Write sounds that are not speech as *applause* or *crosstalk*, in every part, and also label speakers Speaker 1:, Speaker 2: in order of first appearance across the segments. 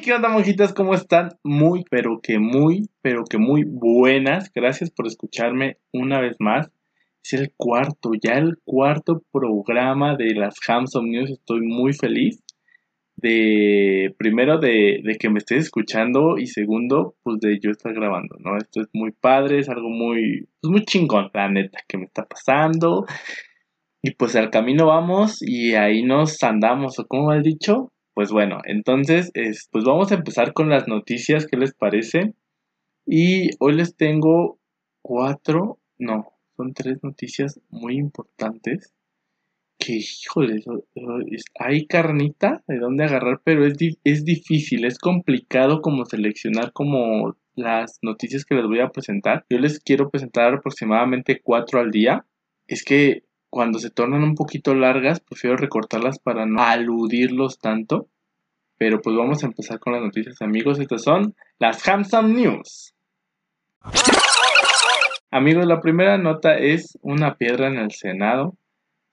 Speaker 1: ¿qué onda, monjitas? ¿Cómo están? Muy, pero que muy, pero que muy buenas. Gracias por escucharme una vez más. Es el cuarto, ya el cuarto programa de las Hamson News. Estoy muy feliz de, primero, de, de, que me estés escuchando y segundo, pues de yo estar grabando, ¿no? Esto es muy padre, es algo muy, pues muy chingón, la neta, que me está pasando. Y pues al camino vamos y ahí nos andamos, o como has dicho, pues bueno, entonces, es, pues vamos a empezar con las noticias, ¿qué les parece? Y hoy les tengo cuatro, no, son tres noticias muy importantes. Que, híjole, hay carnita de dónde agarrar, pero es, es difícil, es complicado como seleccionar como las noticias que les voy a presentar. Yo les quiero presentar aproximadamente cuatro al día. Es que cuando se tornan un poquito largas, prefiero recortarlas para no aludirlos tanto. Pero pues vamos a empezar con las noticias, amigos. Estas son las Hamsam News. Amigos, la primera nota es una piedra en el Senado.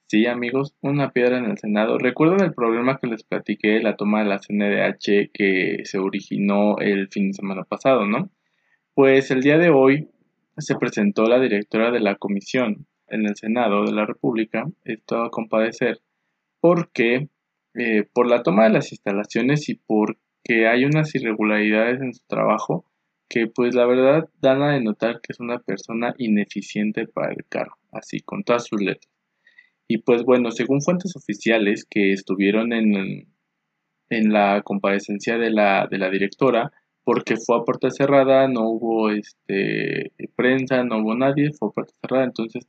Speaker 1: Sí, amigos, una piedra en el Senado. ¿Recuerdan el problema que les platiqué, la toma de la CNDH que se originó el fin de semana pasado, no? Pues el día de hoy se presentó la directora de la comisión, en el Senado de la República, esto a compadecer porque eh, por la toma de las instalaciones y porque hay unas irregularidades en su trabajo que pues la verdad dan a denotar que es una persona ineficiente para el cargo, así con todas sus letras. Y pues bueno, según fuentes oficiales que estuvieron en, en la comparecencia de la, de la directora, porque fue a puerta cerrada, no hubo este, prensa, no hubo nadie, fue a puerta cerrada. Entonces,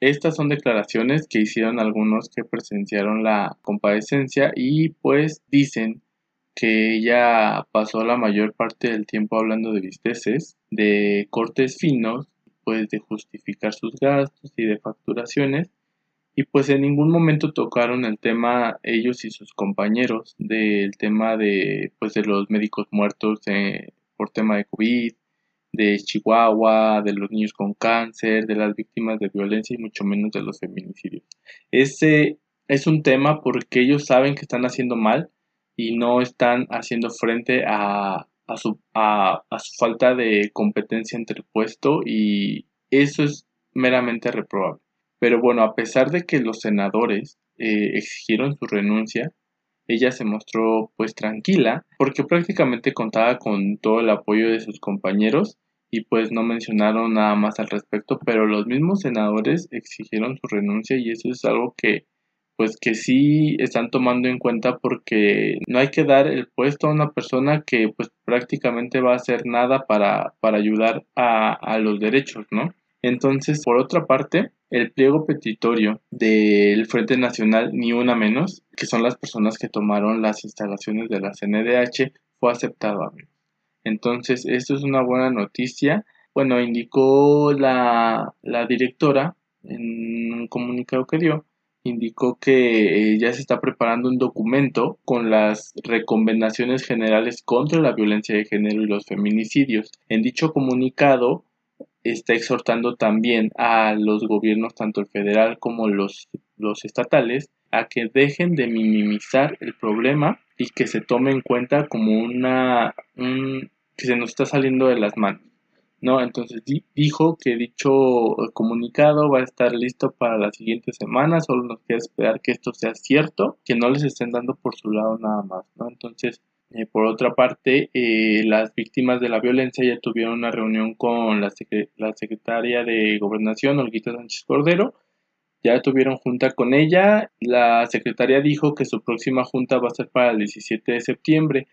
Speaker 1: estas son declaraciones que hicieron algunos que presenciaron la comparecencia y pues dicen que ella pasó la mayor parte del tiempo hablando de bisteces, de cortes finos, pues de justificar sus gastos y de facturaciones y pues en ningún momento tocaron el tema ellos y sus compañeros del tema de pues de los médicos muertos eh, por tema de COVID, de Chihuahua, de los niños con cáncer, de las víctimas de violencia y mucho menos de los feminicidios. Ese es un tema porque ellos saben que están haciendo mal y no están haciendo frente a, su, a su falta de competencia entre el puesto y eso es meramente reprobable. Pero bueno, a pesar de que los senadores eh, exigieron su renuncia, ella se mostró pues tranquila porque prácticamente contaba con todo el apoyo de sus compañeros y pues no mencionaron nada más al respecto, pero los mismos senadores exigieron su renuncia y eso es algo que pues que sí están tomando en cuenta porque no hay que dar el puesto a una persona que pues prácticamente va a hacer nada para, para ayudar a, a los derechos, ¿no? Entonces, por otra parte, el pliego petitorio del Frente Nacional Ni Una Menos, que son las personas que tomaron las instalaciones de la CNDH, fue aceptado. Entonces, esto es una buena noticia. Bueno, indicó la, directora en un comunicado que dio, indicó que eh, ya se está preparando un documento con las recomendaciones generales contra la violencia de género y los feminicidios. En dicho comunicado está exhortando también a los gobiernos, tanto el federal como los, los estatales, a que dejen de minimizar el problema y que se tome en cuenta como una que se nos está saliendo de las manos. ¿no? Entonces dijo que dicho comunicado va a estar listo para la siguiente semana, solo nos queda esperar que esto sea cierto, que no les estén dando por su lado nada más, ¿no? Entonces, eh, por otra parte, eh, las víctimas de la violencia ya tuvieron una reunión con la, secretaria de Gobernación, Olguita Sánchez Cordero. Ya tuvieron junta con ella. La secretaria dijo que su próxima junta va a ser para el 17 de septiembre.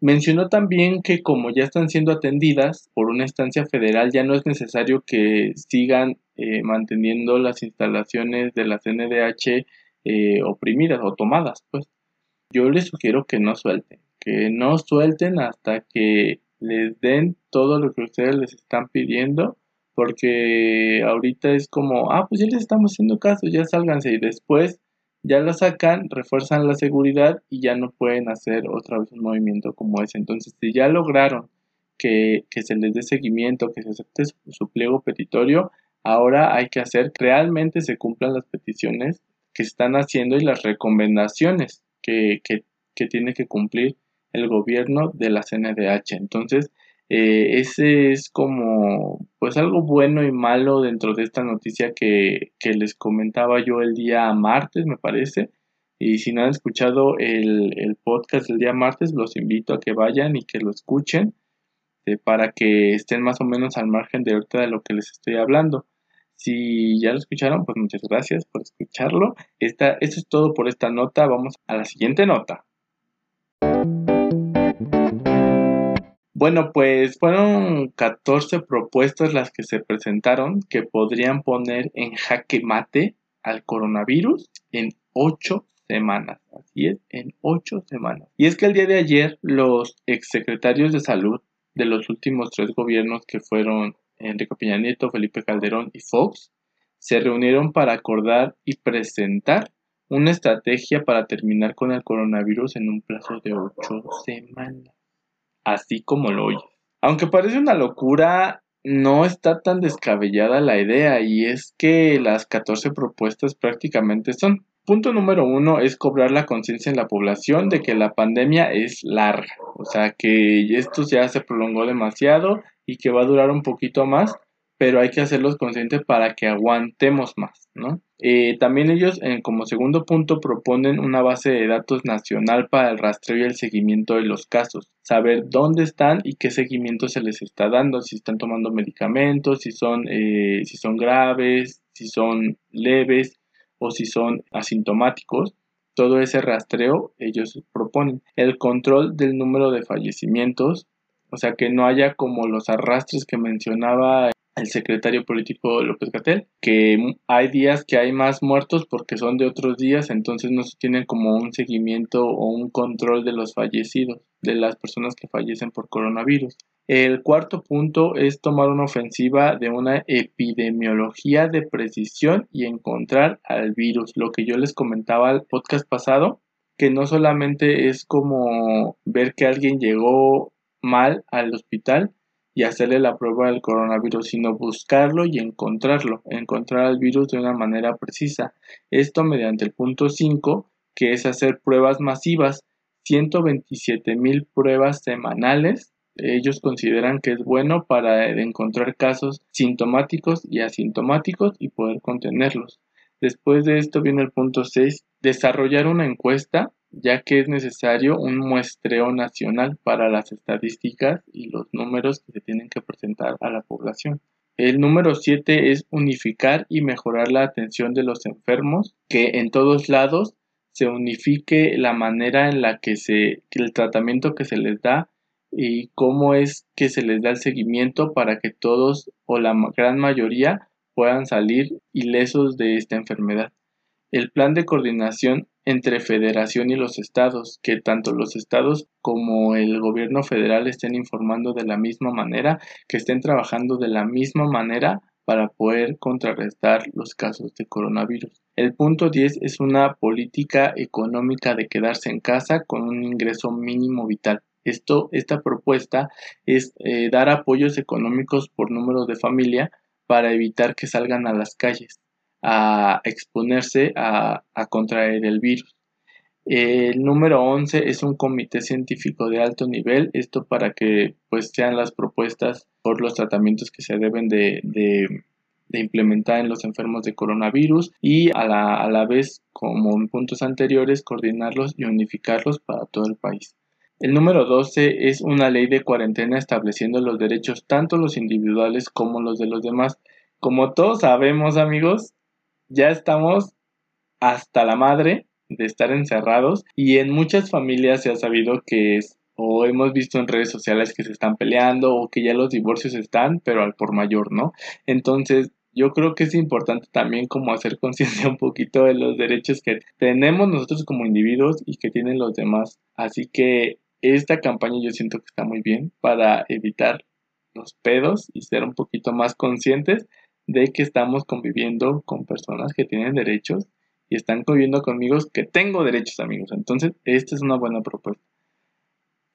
Speaker 1: Mencionó también que como ya están siendo atendidas por una instancia federal, ya no es necesario que sigan eh, manteniendo las instalaciones de la CNDH oprimidas o tomadas. Pues yo les sugiero que no suelten que no suelten hasta que les den todo lo que ustedes les están pidiendo, porque ahorita es como, ah, pues ya les estamos haciendo caso, ya sálganse y después ya la sacan, refuerzan la seguridad y ya no pueden hacer otra vez un movimiento como ese. Entonces, si ya lograron que, se les dé seguimiento, que se acepte su, pliego petitorio, ahora hay que hacer que realmente se cumplan las peticiones que están haciendo y las recomendaciones que, que, que tiene que cumplir el gobierno de la CNDH. Entonces, eh, ese es como pues algo bueno y malo dentro de esta noticia que, les comentaba yo el día martes, me parece. Y si no han escuchado el, el podcast del día martes, los invito a que vayan y que lo escuchen eh, para que estén más o menos al margen de ahorita de lo que les estoy hablando. Si ya lo escucharon, pues muchas gracias por escucharlo. Esta, es todo por esta nota. Vamos a la siguiente nota. Bueno, pues fueron 14 propuestas las que se presentaron que podrían poner en jaque mate al coronavirus en 8 semanas. Así es, en 8 semanas. Y es que el día de ayer los exsecretarios de salud de los últimos tres gobiernos que fueron Enrique Peña Nieto, Felipe Calderón y Fox, se reunieron para acordar y presentar una estrategia para terminar con el coronavirus en un plazo de ocho semanas. Así como lo oye. Aunque parece una locura, no está tan descabellada la idea y es que las 14 propuestas prácticamente son. Punto número uno es cobrar la conciencia en la población de que la pandemia es larga, o sea que esto ya se prolongó demasiado y que va a durar un poquito más, pero hay que hacerlos conscientes para que aguantemos más, ¿no? Eh, también ellos, como segundo punto, proponen una base de datos nacional para el rastreo y el seguimiento de los casos, saber dónde están y qué seguimiento se les está dando, si están tomando medicamentos, si son, eh, si son graves, si son leves o si son asintomáticos. Todo ese rastreo ellos proponen. El control del número de fallecimientos, o sea, que no haya como los arrastres que mencionaba el secretario político López Gatel, que hay días que hay más muertos porque son de otros días, entonces no se tiene como un seguimiento o un control de los fallecidos, de las personas que fallecen por coronavirus. El cuarto punto es tomar una ofensiva de una epidemiología de precisión y encontrar al virus. Lo que yo les comentaba al podcast pasado, que no solamente es como ver que alguien llegó mal al hospital y hacerle la prueba del coronavirus, sino buscarlo y encontrarlo, encontrar al virus de una manera precisa. Esto mediante el punto 5, que es hacer pruebas masivas, 127 mil pruebas semanales. Ellos consideran que es bueno para encontrar casos sintomáticos y asintomáticos y poder contenerlos. Después de esto viene el punto 6, desarrollar una encuesta ya que es necesario un muestreo nacional para las estadísticas y los números que se tienen que presentar a la población. El número 7 es unificar y mejorar la atención de los enfermos, que en todos lados se unifique la manera en la que se el tratamiento que se les da y cómo es que se les da el seguimiento para que todos o la gran mayoría puedan salir ilesos de esta enfermedad. El plan de coordinación entre federación y los estados, que tanto los estados como el gobierno federal estén informando de la misma manera, que estén trabajando de la misma manera para poder contrarrestar los casos de coronavirus. El punto 10 es una política económica de quedarse en casa con un ingreso mínimo vital. Esto, esta propuesta es eh, dar apoyos económicos por número de familia para evitar que salgan a las calles a exponerse a, contraer el virus. El número 11 es un comité científico de alto nivel, esto para que pues sean las propuestas por los tratamientos que se deben de, implementar en los enfermos de coronavirus y a la, a la vez, como en puntos anteriores, coordinarlos y unificarlos para todo el país. El número 12 es una ley de cuarentena estableciendo los derechos tanto los individuales como los de los demás. Como todos sabemos amigos, ya estamos hasta la madre de estar encerrados y en muchas familias se ha sabido que es o hemos visto en redes sociales que se están peleando o que ya los divorcios están, pero al por mayor, ¿no? Entonces, yo creo que es importante también como hacer *laughs* conciencia un poquito de los derechos que tenemos nosotros como individuos y que tienen los demás. Así que esta campaña yo siento que está muy bien para evitar los pedos y ser un poquito más conscientes de que estamos conviviendo con personas que tienen derechos y están conviviendo conmigo que tengo derechos amigos. Entonces, esta es una buena propuesta.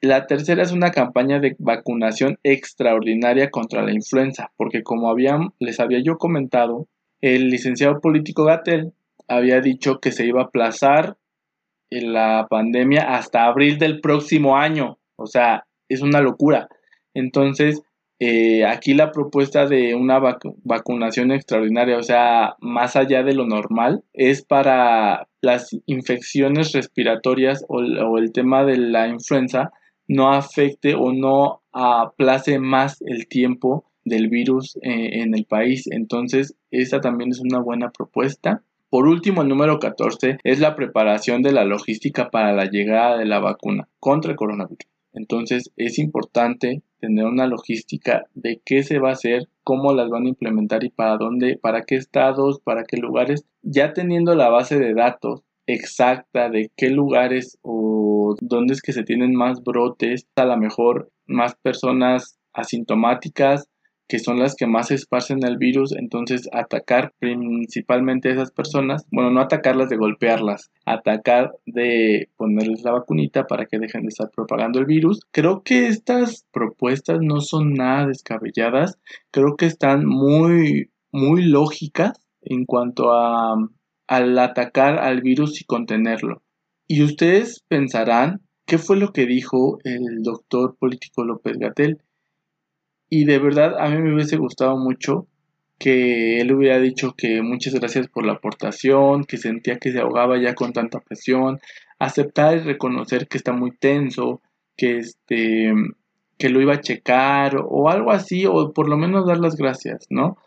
Speaker 1: La tercera es una campaña de vacunación extraordinaria contra la influenza, porque como les había yo comentado, el licenciado político Gatel había dicho que se iba a aplazar la pandemia hasta abril del próximo año. O sea, es una locura. Entonces, eh, aquí la propuesta de una vacunación extraordinaria, o sea, más allá de lo normal, es para las infecciones respiratorias o, el tema de la influenza no afecte o no aplace más el tiempo del virus eh, en el país. Entonces, esta también es una buena propuesta. Por último, el número 14 es la preparación de la logística para la llegada de la vacuna contra el coronavirus. Entonces, es importante tener una logística de qué se va a hacer, cómo las van a implementar y para dónde, para qué estados, para qué lugares, ya teniendo la base de datos exacta de qué lugares o dónde es que se tienen más brotes, a lo mejor más personas asintomáticas que son las que más esparcen el virus, entonces atacar principalmente a esas personas, bueno, no atacarlas de golpearlas, atacar de ponerles la vacunita para que dejen de estar propagando el virus. Creo que estas propuestas no son nada descabelladas, creo que están muy, muy lógicas en cuanto a al atacar al virus y contenerlo. Y ustedes pensarán, ¿qué fue lo que dijo el doctor político López Gatel? Y de verdad a mí me hubiese gustado mucho que él hubiera dicho que muchas gracias por la aportación, que sentía que se ahogaba ya con tanta presión, aceptar y reconocer que está muy tenso, que este que lo iba a checar o algo así o por lo menos dar las gracias, ¿no?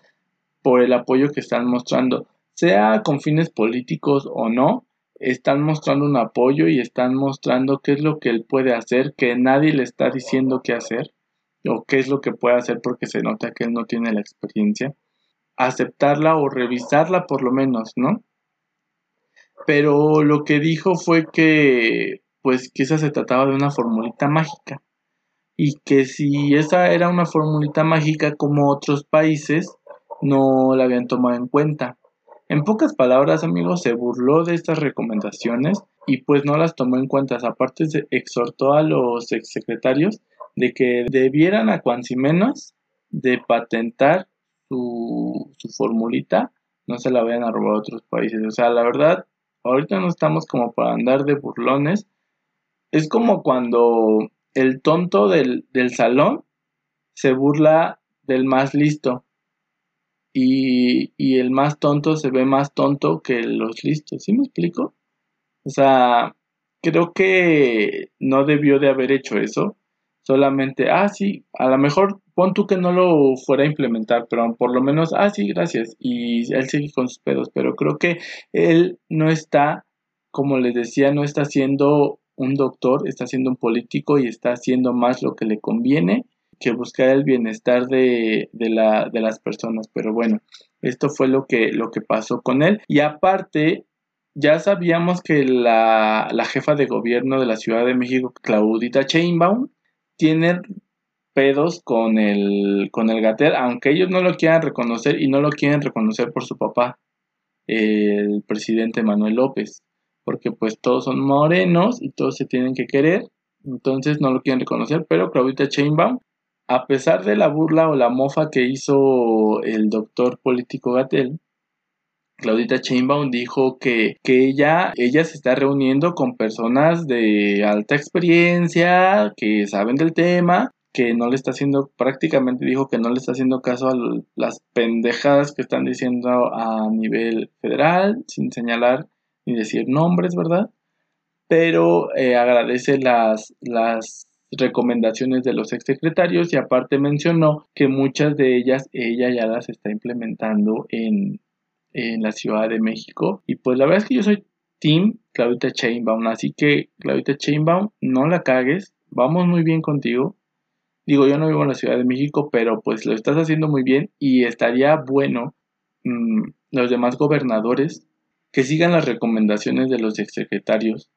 Speaker 1: Por el apoyo que están mostrando, sea con fines políticos o no, están mostrando un apoyo y están mostrando qué es lo que él puede hacer, que nadie le está diciendo qué hacer o qué es lo que puede hacer porque se nota que él no tiene la experiencia, aceptarla o revisarla por lo menos, ¿no? Pero lo que dijo fue que, pues, esa se trataba de una formulita mágica y que si esa era una formulita mágica como otros países, no la habían tomado en cuenta. En pocas palabras, amigos, se burló de estas recomendaciones y pues no las tomó en cuenta. Aparte, se exhortó a los exsecretarios de que debieran a cuansi menos de patentar su, su formulita, no se la vayan a robar a otros países. O sea, la verdad, ahorita no estamos como para andar de burlones. Es como cuando el tonto del, del salón se burla del más listo. Y, y, el más tonto se ve más tonto que los listos. ¿Sí me explico? O sea, creo que no debió de haber hecho eso solamente, ah, sí, a lo mejor pon tú que no lo fuera a implementar, pero por lo menos, ah, sí, gracias, y él sigue con sus pedos, pero creo que él no está, como les decía, no está siendo un doctor, está siendo un político y está haciendo más lo que le conviene que buscar el bienestar de, de, la, de las personas, pero bueno, esto fue lo que, lo que pasó con él, y aparte, ya sabíamos que la, la jefa de gobierno de la Ciudad de México, Claudita Chainbaum, tienen pedos con el, con el Gatel, aunque ellos no lo quieran reconocer y no lo quieren reconocer por su papá, el presidente Manuel López, porque pues todos son morenos y todos se tienen que querer, entonces no lo quieren reconocer, pero Claudita Chainbaum, a pesar de la burla o la mofa que hizo el doctor político Gatel, Claudita Chainbaum dijo que, ella, ella se está reuniendo con personas de alta experiencia, que saben del tema, que no le está haciendo, prácticamente dijo que no le está haciendo caso a las pendejadas que están diciendo a nivel federal, sin señalar ni decir nombres, ¿verdad? Pero eh, agradece las, las recomendaciones de los exsecretarios y aparte mencionó que muchas de ellas ella ya las está implementando en, en la Ciudad de México. Y pues la verdad es que yo soy Team Claudita Chainbaum, así que Claudita Chainbaum, no la cagues, vamos muy bien contigo. Digo, yo no vivo en la Ciudad de México, pero pues lo estás haciendo muy bien y estaría bueno mm, los demás gobernadores que sigan las recomendaciones de los exsecretarios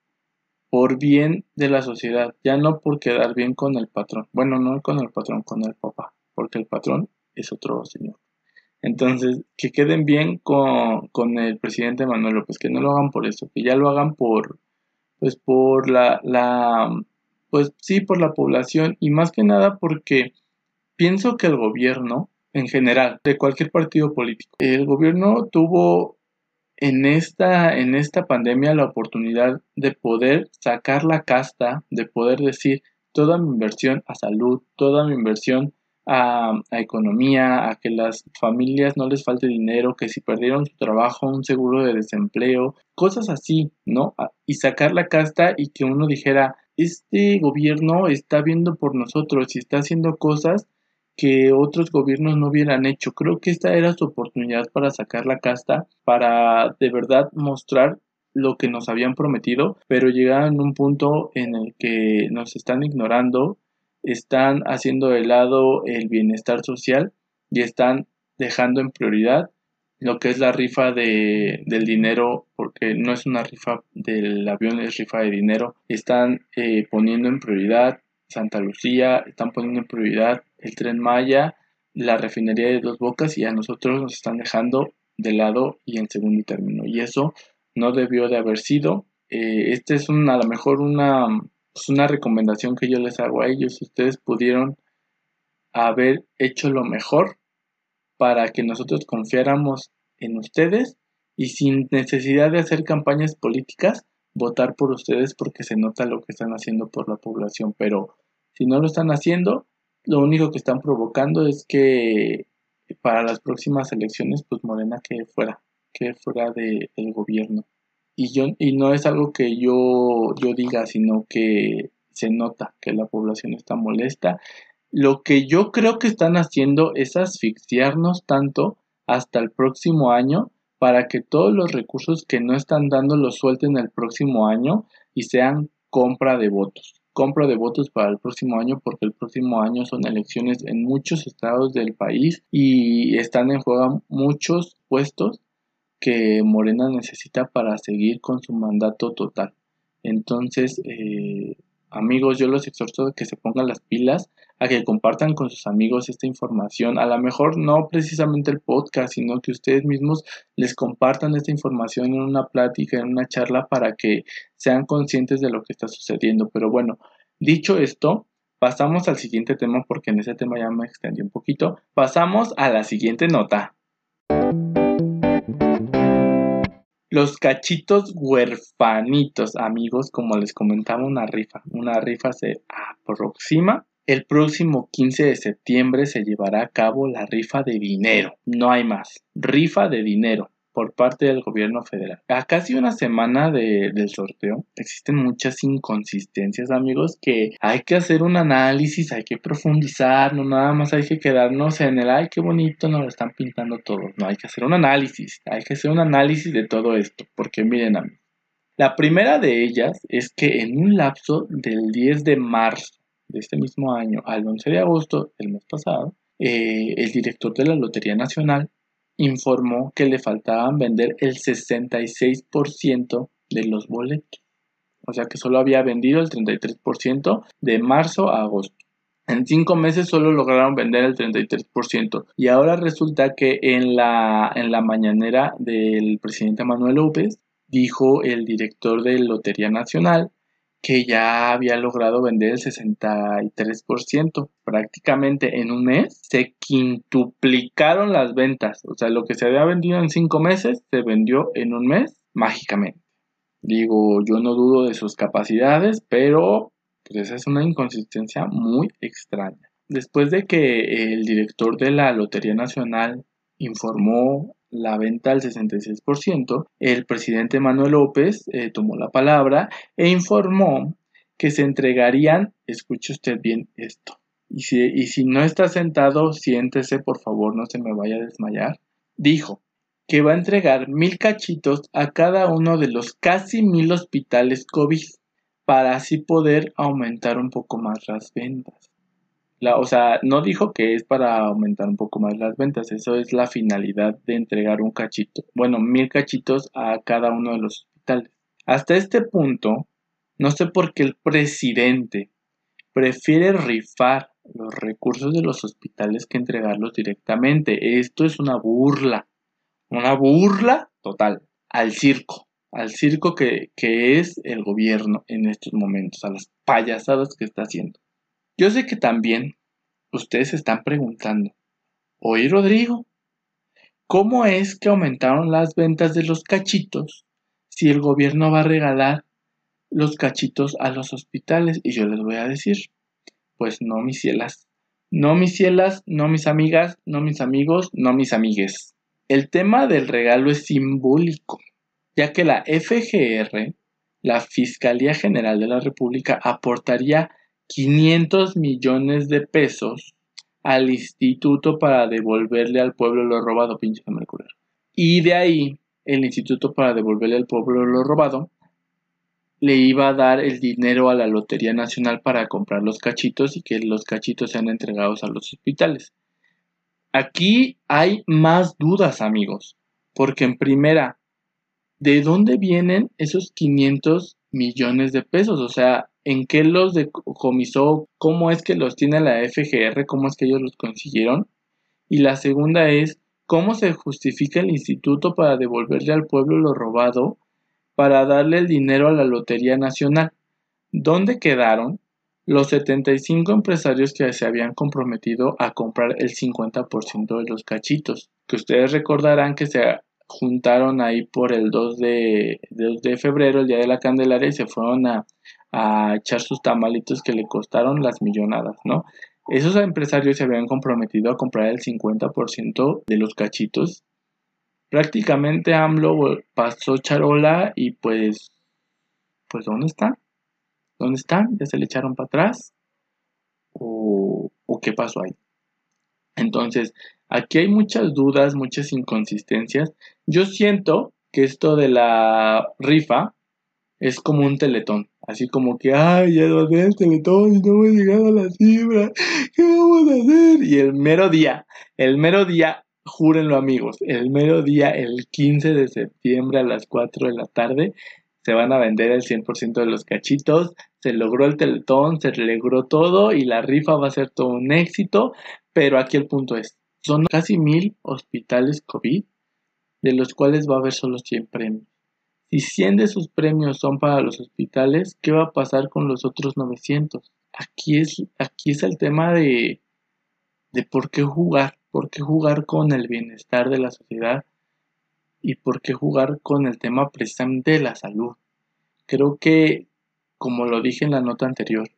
Speaker 1: por bien de la sociedad, ya no por quedar bien con el patrón. Bueno, no con el patrón, con el papá, porque el patrón es otro señor. Entonces, que queden bien con, con, el presidente Manuel López, que no lo hagan por eso, que ya lo hagan por, pues por la, la, pues sí, por la población y más que nada porque pienso que el gobierno, en general, de cualquier partido político, el gobierno tuvo en esta, en esta pandemia la oportunidad de poder sacar la casta, de poder decir toda mi inversión a salud, toda mi inversión a, economía, a que las familias no les falte dinero, que si perdieron su trabajo, un seguro de desempleo, cosas así, ¿no? Y sacar la casta y que uno dijera, este gobierno está viendo por nosotros y está haciendo cosas que otros gobiernos no hubieran hecho. Creo que esta era su oportunidad para sacar la casta, para de verdad mostrar lo que nos habían prometido, pero llegaron a un punto en el que nos están ignorando, están haciendo de lado el bienestar social y están dejando en prioridad lo que es la rifa de, del dinero, porque no es una rifa del avión, es rifa de dinero. Están eh, poniendo en prioridad Santa Lucía, están poniendo en prioridad el tren Maya, la refinería de Dos Bocas y a nosotros nos están dejando de lado y en segundo término. Y eso no debió de haber sido. Eh, esta es una, a lo mejor una es una recomendación que yo les hago a ellos. Ustedes pudieron haber hecho lo mejor para que nosotros confiáramos en ustedes y sin necesidad de hacer campañas políticas, votar por ustedes porque se nota lo que están haciendo por la población. Pero si no lo están haciendo, lo único que están provocando es que para las próximas elecciones, pues Morena que fuera, que fuera del gobierno y yo y no es algo que yo yo diga sino que se nota que la población está molesta. Lo que yo creo que están haciendo es asfixiarnos tanto hasta el próximo año para que todos los recursos que no están dando los suelten el próximo año y sean compra de votos. Compra de votos para el próximo año porque el próximo año son elecciones en muchos estados del país y están en juego muchos puestos que Morena necesita para seguir con su mandato total. Entonces, eh, amigos, yo los exhorto a que se pongan las pilas, a que compartan con sus amigos esta información. A lo mejor no precisamente el podcast, sino que ustedes mismos les compartan esta información en una plática, en una charla, para que sean conscientes de lo que está sucediendo. Pero bueno, dicho esto, pasamos al siguiente tema porque en ese tema ya me extendí un poquito. Pasamos a la siguiente nota. Los cachitos huerfanitos, amigos, como les comentaba, una rifa. Una rifa se aproxima. El próximo 15 de septiembre se llevará a cabo la rifa de dinero. No hay más. Rifa de dinero por parte del gobierno federal. A casi una semana del sorteo existen muchas inconsistencias amigos que hay que hacer un análisis, hay que profundizar, no nada más hay que quedarnos en el ay qué bonito nos lo están pintando todos, no hay que hacer un análisis, hay que hacer un análisis de todo esto, porque miren amigos, la primera de ellas es que en un lapso del 10 de marzo de este mismo año al 11 de agosto del mes pasado, eh, el director de la Lotería Nacional informó que le faltaban vender el 66% de los boletos. O sea que solo había vendido el 33% de marzo a agosto. En cinco meses solo lograron vender el 33%. Y ahora resulta que en la, en la mañanera del presidente Manuel López dijo el director de Lotería Nacional que ya había logrado vender el 63%. Prácticamente en un mes se quintuplicaron las ventas. O sea, lo que se había vendido en cinco meses se vendió en un mes mágicamente. Digo, yo no dudo de sus capacidades, pero pues esa es una inconsistencia muy extraña. Después de que el director de la Lotería Nacional informó la venta al 66%, el presidente Manuel López eh, tomó la palabra e informó que se entregarían, escuche usted bien esto, y si, y si no está sentado, siéntese, por favor, no se me vaya a desmayar. Dijo que va a entregar mil cachitos a cada uno de los casi mil hospitales COVID para así poder aumentar un poco más las ventas o sea, no dijo que es para aumentar un poco más las ventas, eso es la finalidad de entregar un cachito, bueno, mil cachitos a cada uno de los hospitales. Hasta este punto, no sé por qué el presidente prefiere rifar los recursos de los hospitales que entregarlos directamente. Esto es una burla, una burla total al circo, al circo que, que es el gobierno en estos momentos, a las payasadas que está haciendo. Yo sé que también ustedes se están preguntando, oye Rodrigo, ¿cómo es que aumentaron las ventas de los cachitos si el gobierno va a regalar los cachitos a los hospitales? Y yo les voy a decir, pues no, mis cielas. No, mis cielas, no, mis amigas, no, mis amigos, no, mis amigues. El tema del regalo es simbólico, ya que la FGR, la Fiscalía General de la República, aportaría 500 millones de pesos al instituto para devolverle al pueblo lo robado, pinche Mercurio. Y de ahí, el instituto para devolverle al pueblo lo robado le iba a dar el dinero a la Lotería Nacional para comprar los cachitos y que los cachitos sean entregados a los hospitales. Aquí hay más dudas, amigos, porque en primera, ¿de dónde vienen esos 500 millones de pesos? O sea, ¿en qué los decomisó? ¿Cómo es que los tiene la FGR? ¿Cómo es que ellos los consiguieron? Y la segunda es, ¿cómo se justifica el instituto para devolverle al pueblo lo robado para darle el dinero a la Lotería Nacional? ¿Dónde quedaron los 75 empresarios que se habían comprometido a comprar el 50% de los cachitos? Que ustedes recordarán que se juntaron ahí por el 2 de, 2 de febrero, el día de la Candelaria, y se fueron a, a echar sus tamalitos que le costaron las millonadas, ¿no? Esos empresarios se habían comprometido a comprar el 50% de los cachitos. Prácticamente AMLO pasó charola y pues, pues ¿dónde están? ¿Dónde están? ¿Ya se le echaron para atrás? ¿O, ¿O qué pasó ahí? Entonces, aquí hay muchas dudas, muchas inconsistencias. Yo siento que esto de la rifa es como un teletón. Así como que, ay, ya no el teletón y no hemos llegado a la cifra. ¿Qué vamos a hacer? Y el mero día, el mero día, júrenlo amigos, el mero día, el 15 de septiembre a las 4 de la tarde, se van a vender el 100% de los cachitos. Se logró el teletón, se logró todo y la rifa va a ser todo un éxito. Pero aquí el punto es, son casi mil hospitales COVID, de los cuales va a haber solo 100 premios. Si 100 de sus premios son para los hospitales, ¿qué va a pasar con los otros 900? Aquí es, aquí es el tema de, de por qué jugar, por qué jugar con el bienestar de la sociedad y por qué jugar con el tema precisamente de la salud. Creo que, como lo dije en la nota anterior,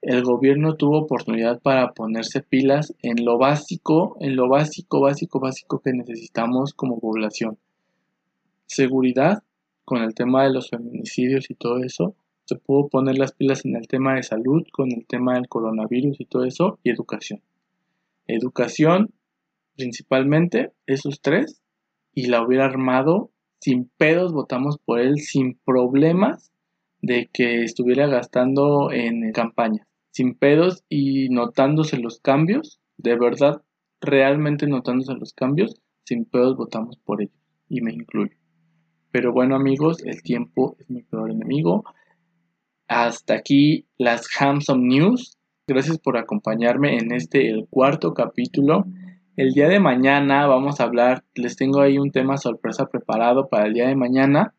Speaker 1: el gobierno tuvo oportunidad para ponerse pilas en lo básico, en lo básico, básico, básico que necesitamos como población. Seguridad, con el tema de los feminicidios y todo eso, se pudo poner las pilas en el tema de salud, con el tema del coronavirus y todo eso, y educación. Educación, principalmente, esos tres, y la hubiera armado sin pedos, votamos por él sin problemas de que estuviera gastando en campaña, sin pedos y notándose los cambios, de verdad, realmente notándose los cambios, sin pedos votamos por ellos, y me incluyo. Pero bueno amigos, el tiempo es mi peor enemigo. Hasta aquí las Handsome News. Gracias por acompañarme en este, el cuarto capítulo. El día de mañana vamos a hablar, les tengo ahí un tema sorpresa preparado para el día de mañana.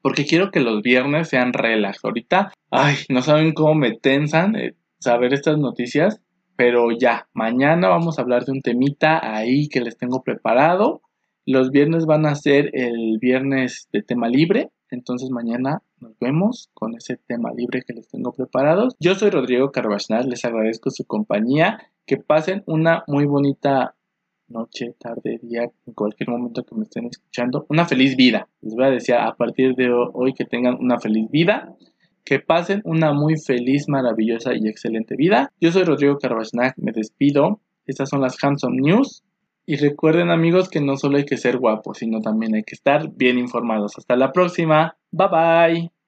Speaker 1: Porque quiero que los viernes sean relax. Ahorita, ay, no saben cómo me tensan eh, saber estas noticias. Pero ya, mañana vamos a hablar de un temita ahí que les tengo preparado. Los viernes van a ser el viernes de tema libre. Entonces mañana nos vemos con ese tema libre que les tengo preparados. Yo soy Rodrigo Carvajal, les agradezco su compañía. Que pasen una muy bonita noche, tarde, día, en cualquier momento que me estén escuchando. Una feliz vida. Les voy a decir a partir de hoy que tengan una feliz vida. Que pasen una muy feliz, maravillosa y excelente vida. Yo soy Rodrigo Carvajal, me despido. Estas son las Handsome News. Y recuerden amigos que no solo hay que ser guapos, sino también hay que estar bien informados. Hasta la próxima. Bye bye.